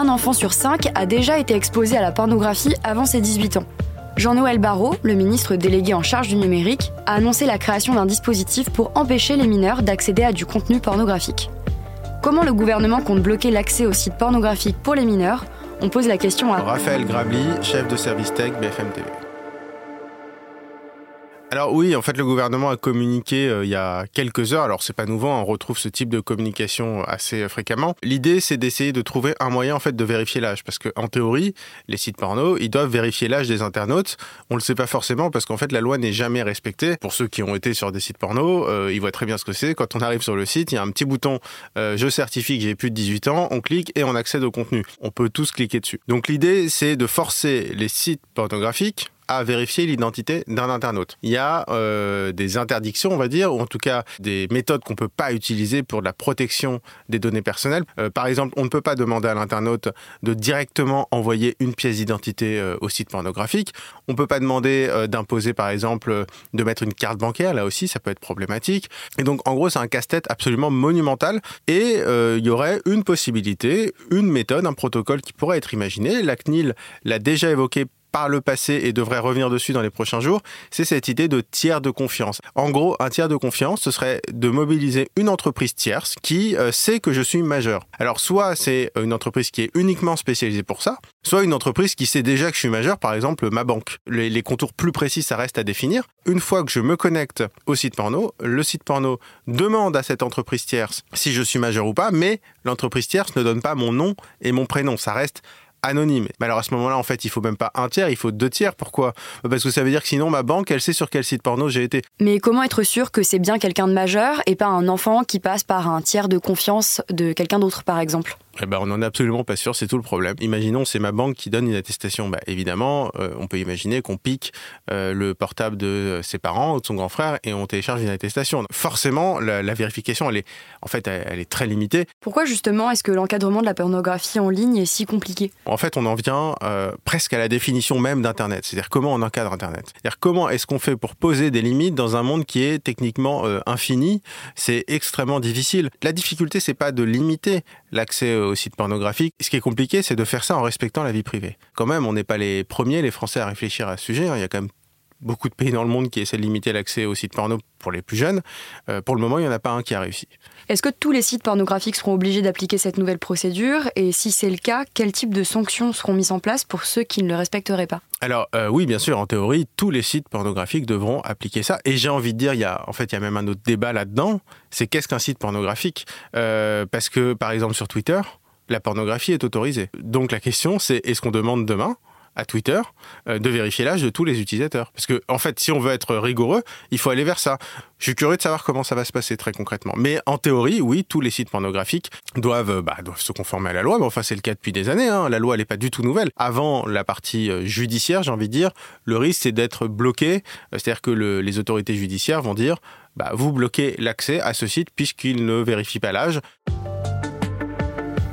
un enfant sur cinq a déjà été exposé à la pornographie avant ses 18 ans. Jean-Noël Barrot, le ministre délégué en charge du numérique, a annoncé la création d'un dispositif pour empêcher les mineurs d'accéder à du contenu pornographique. Comment le gouvernement compte bloquer l'accès aux sites pornographiques pour les mineurs? On pose la question à Raphaël Grabli, chef de service tech BFM TV. Alors oui, en fait, le gouvernement a communiqué euh, il y a quelques heures. Alors c'est pas nouveau, on retrouve ce type de communication assez fréquemment. L'idée, c'est d'essayer de trouver un moyen en fait de vérifier l'âge, parce que en théorie, les sites porno, ils doivent vérifier l'âge des internautes. On le sait pas forcément parce qu'en fait, la loi n'est jamais respectée. Pour ceux qui ont été sur des sites porno, euh, ils voient très bien ce que c'est. Quand on arrive sur le site, il y a un petit bouton euh, "Je certifie que j'ai plus de 18 ans". On clique et on accède au contenu. On peut tous cliquer dessus. Donc l'idée, c'est de forcer les sites pornographiques à vérifier l'identité d'un internaute. Il y a euh, des interdictions, on va dire, ou en tout cas des méthodes qu'on peut pas utiliser pour la protection des données personnelles. Euh, par exemple, on ne peut pas demander à l'internaute de directement envoyer une pièce d'identité euh, au site pornographique. On peut pas demander d'imposer, par exemple, de mettre une carte bancaire. Là aussi, ça peut être problématique. Et donc, en gros, c'est un casse-tête absolument monumental. Et il y aurait une possibilité, une méthode, un protocole qui pourrait être imaginé. La CNIL l'a déjà évoqué par le passé et devrait revenir dessus dans les prochains jours, c'est cette idée de tiers de confiance. En gros, un tiers de confiance, ce serait de mobiliser une entreprise tierce qui euh, sait que je suis majeur. Alors soit c'est une entreprise qui est uniquement spécialisée pour ça, soit une entreprise qui sait déjà que je suis majeur, par exemple ma banque. Les, les contours plus précis, ça reste à définir. Une fois que je me connecte au site porno, le site porno demande à cette entreprise tierce si je suis majeur ou pas, mais l'entreprise tierce ne donne pas mon nom et mon prénom. Ça reste anonyme. Mais alors à ce moment-là, en fait, il faut même pas un tiers, il faut deux tiers. Pourquoi? Parce que ça veut dire que sinon, ma banque, elle sait sur quel site porno j'ai été. Mais comment être sûr que c'est bien quelqu'un de majeur et pas un enfant qui passe par un tiers de confiance de quelqu'un d'autre, par exemple? Eh ben, on n'en est absolument pas sûr, c'est tout le problème. Imaginons, c'est ma banque qui donne une attestation. Bah, évidemment, euh, on peut imaginer qu'on pique euh, le portable de ses parents ou de son grand frère et on télécharge une attestation. Forcément, la, la vérification, elle est, en fait, elle, elle est très limitée. Pourquoi justement est-ce que l'encadrement de la pornographie en ligne est si compliqué? En fait, on en vient euh, presque à la définition même d'Internet. C'est-à-dire comment on encadre Internet. C'est-à-dire comment est-ce qu'on fait pour poser des limites dans un monde qui est techniquement euh, infini? C'est extrêmement difficile. La difficulté, c'est pas de limiter l'accès aux sites pornographiques. Ce qui est compliqué, c'est de faire ça en respectant la vie privée. Quand même, on n'est pas les premiers, les Français, à réfléchir à ce sujet. hein. Il y a quand même beaucoup de pays dans le monde qui essaient de limiter l'accès aux sites porno pour les plus jeunes. Euh, pour le moment, il n'y en a pas un qui a réussi. Est-ce que tous les sites pornographiques seront obligés d'appliquer cette nouvelle procédure? Et si c'est le cas, quel type de sanctions seront mises en place pour ceux qui ne le respecteraient pas? Alors euh, oui, bien sûr, en théorie, tous les sites pornographiques devront appliquer ça. Et j'ai envie de dire, il y a, en fait, il y a même un autre débat là-dedans. C'est qu'est-ce qu'un site pornographique? Euh, Parce que, par exemple, sur Twitter, la pornographie est autorisée. Donc la question, c'est est-ce qu'on demande demain à Twitter euh, de vérifier l'âge de tous les utilisateurs? Parce que, en fait, si on veut être rigoureux, il faut aller vers ça. Je suis curieux de savoir comment ça va se passer très concrètement. Mais en théorie, oui, tous les sites pornographiques doivent, euh, bah, se conformer à la loi. Mais enfin, c'est le cas depuis des années. hein. La loi, elle n'est pas du tout nouvelle. Avant la partie euh, judiciaire, j'ai envie de dire, le risque, c'est d'être bloqué. C'est-à-dire que le- les autorités judiciaires vont dire, bah, vous bloquez l'accès à ce site puisqu'il ne vérifie pas l'âge.